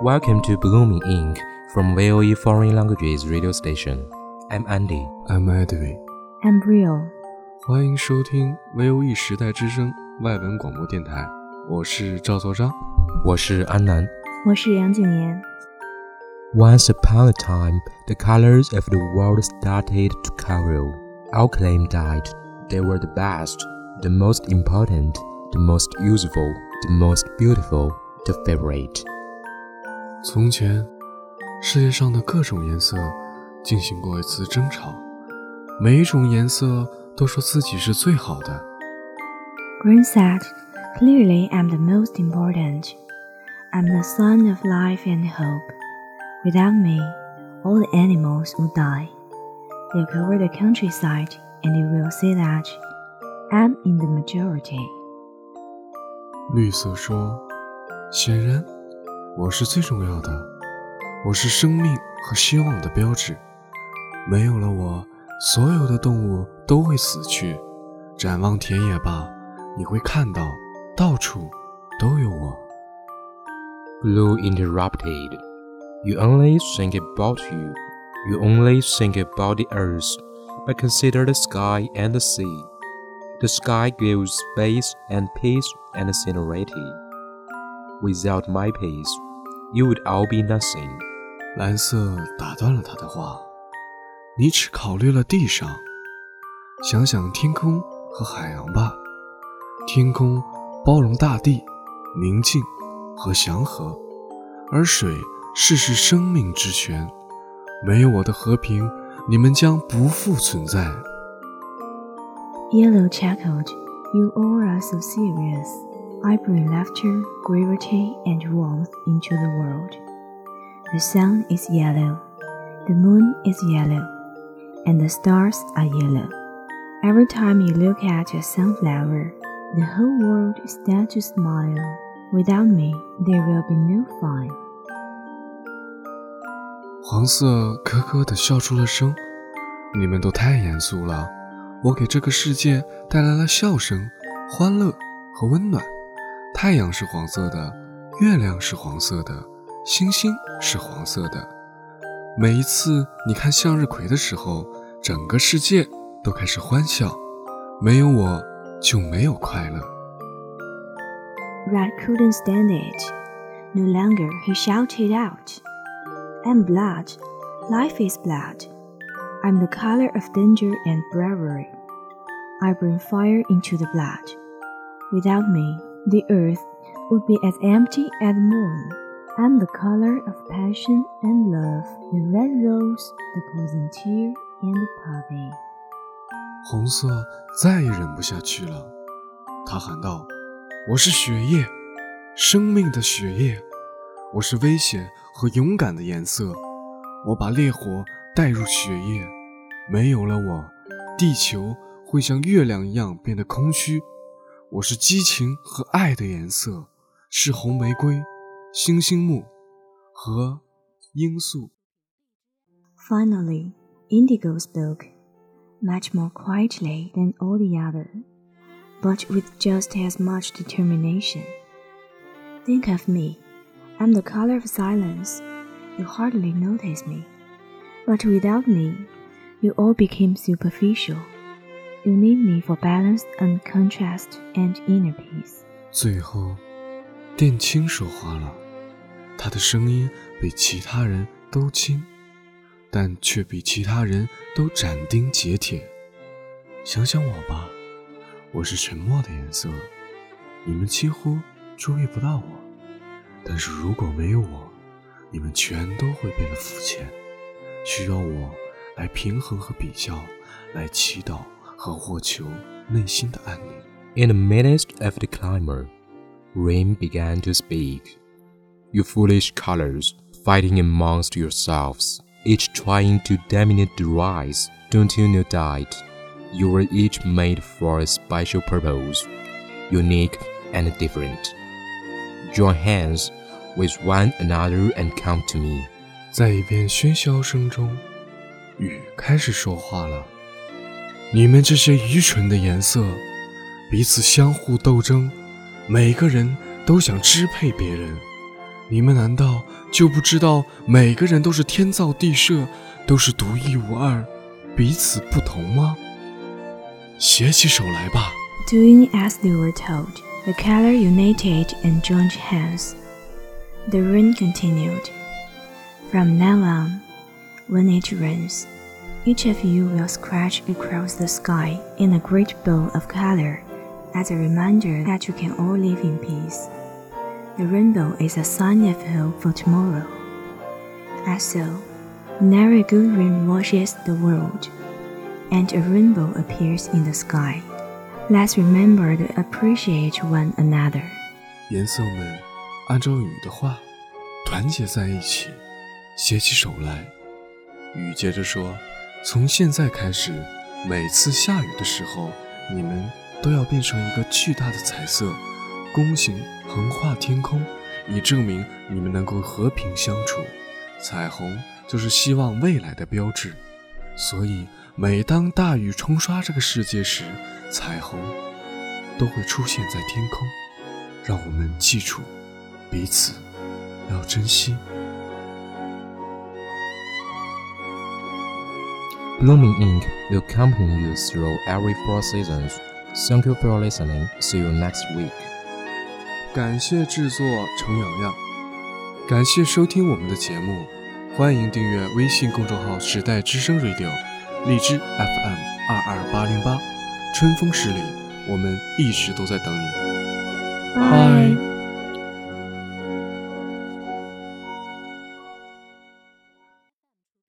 Welcome to Bloom in Ink. from VOE Foreign Languages Radio Station. I'm Andy. I'm Edwin. I'm Real. 欢迎收听 VOE upon a time, the colors of the world started to color. All claim that They were the best, the most important, the most useful, the most beautiful, the favorite. 从前，世界上的各种颜色进行过一次争吵，每一种颜色都说自己是最好的。Green said, Clearly I'm the most important. I'm the sun of life and hope. Without me, all the animals would die. Look over the countryside and you will see that I'm in the majority. 绿色说：“显然，我是最重要的，我是生命和希望的标志。没有了我，所有的动物都会死去。展望田野吧，你会看到，到处都有我。” Blue interrupted. You only think about you. You only think about the earth, but consider the sky and the sea. The sky gives space and peace and serenity. Without my peace, you would all be nothing. 蓝色打断了他的话：“你只考虑了地上，想想天空和海洋吧。天空包容大地、宁静和祥和，而水世是生命之泉。没有我的和平，你们将不复存在。” Yellow chuckled, You all are so serious. I bring laughter, gravity, and warmth into the world. The sun is yellow, the moon is yellow, and the stars are yellow. Every time you look at a sunflower, the whole world starts to smile. Without me, there will be no fun. 黄色咯咯地笑出了声。你们都太严肃了，我给这个世界带来了笑声、欢乐和温暖。 太阳是黄色的，月亮是黄色的，星星是黄色的。每一次你看向日葵的时候，整个世界都开始欢笑。没有我，就没有快乐。 Red couldn't stand it. No longer he shouted out, I'm blood. Life is blood. I'm the color of danger and bravery. I bring fire into the blood. Without me, The earth would be as empty as moon. I'm the color of passion and love, the red rose, the poison tear, and the poppy. 红色再也忍不下去了，他喊道：“我是血液，生命的血液，我是危险和勇敢的颜色。我把烈火带入血液，没有了我，地球会像月亮一样变得空虚。我是激情和爱的颜色，是红玫瑰、猩猩木和罂粟。Finally, Indigo spoke, much more quietly than all the other, but with just as much determination. Think of me. I'm the color of silence. You hardly notice me. But without me, you all became superficial. You need me for balance and contrast and inner peace. 最后，电青说话了，他的声音比其他人都轻。但却比其他人都斩钉截铁。想想我吧，我是沉默的颜色，你们几乎注意不到我。但是如果没有我，你们全都会变得肤浅，需要我来平衡和比较，来祈祷和获求内心的安宁。In the midst of the climber, rain began to speak. You foolish colors, fighting amongst yourselves each trying to dominate the rise. Don't you know that? You were each made for a special purpose, unique and different. Join hands with one another and come to me. 在一片喧嚣声中，雨开始说话了。 你们这些愚蠢的颜色，彼此相互斗争，每个人都想支配别人。你们难道就不知道每个人都是天造地设，都是独一无二，彼此不同吗？携起手来吧。Doing as they were told, the color united and joined hands. The rain continued. From now on, when it rains, each of you will scratch across the sky in a great bow of color as a reminder that you can all live in peace. The rainbow is a sign of hope for tomorrow. As so, now a good rain washes the world, and a rainbow appears in the sky. Let's remember to appreciate one another. 颜色们，按照雨的话，团结在一起，携起手来。雨接着说：“ 从现在开始，每次下雨的时候，你们都要变成一个巨大的彩色。”弓形横跨天空，以证明你们能够和平相处。彩虹就是希望未来的标志，所以每当大雨冲刷这个世界时，彩虹都会出现在天空。让我们记住，彼此要珍惜。Blooming ink will accompany you through every four seasons. Thank you for listening. See you next week. 感谢制作程洋洋，感谢收听我们的节目，欢迎订阅微信公众号“时代之声 Radio”，荔枝 FM 二二八零八，春风十里，我们一直都在等你，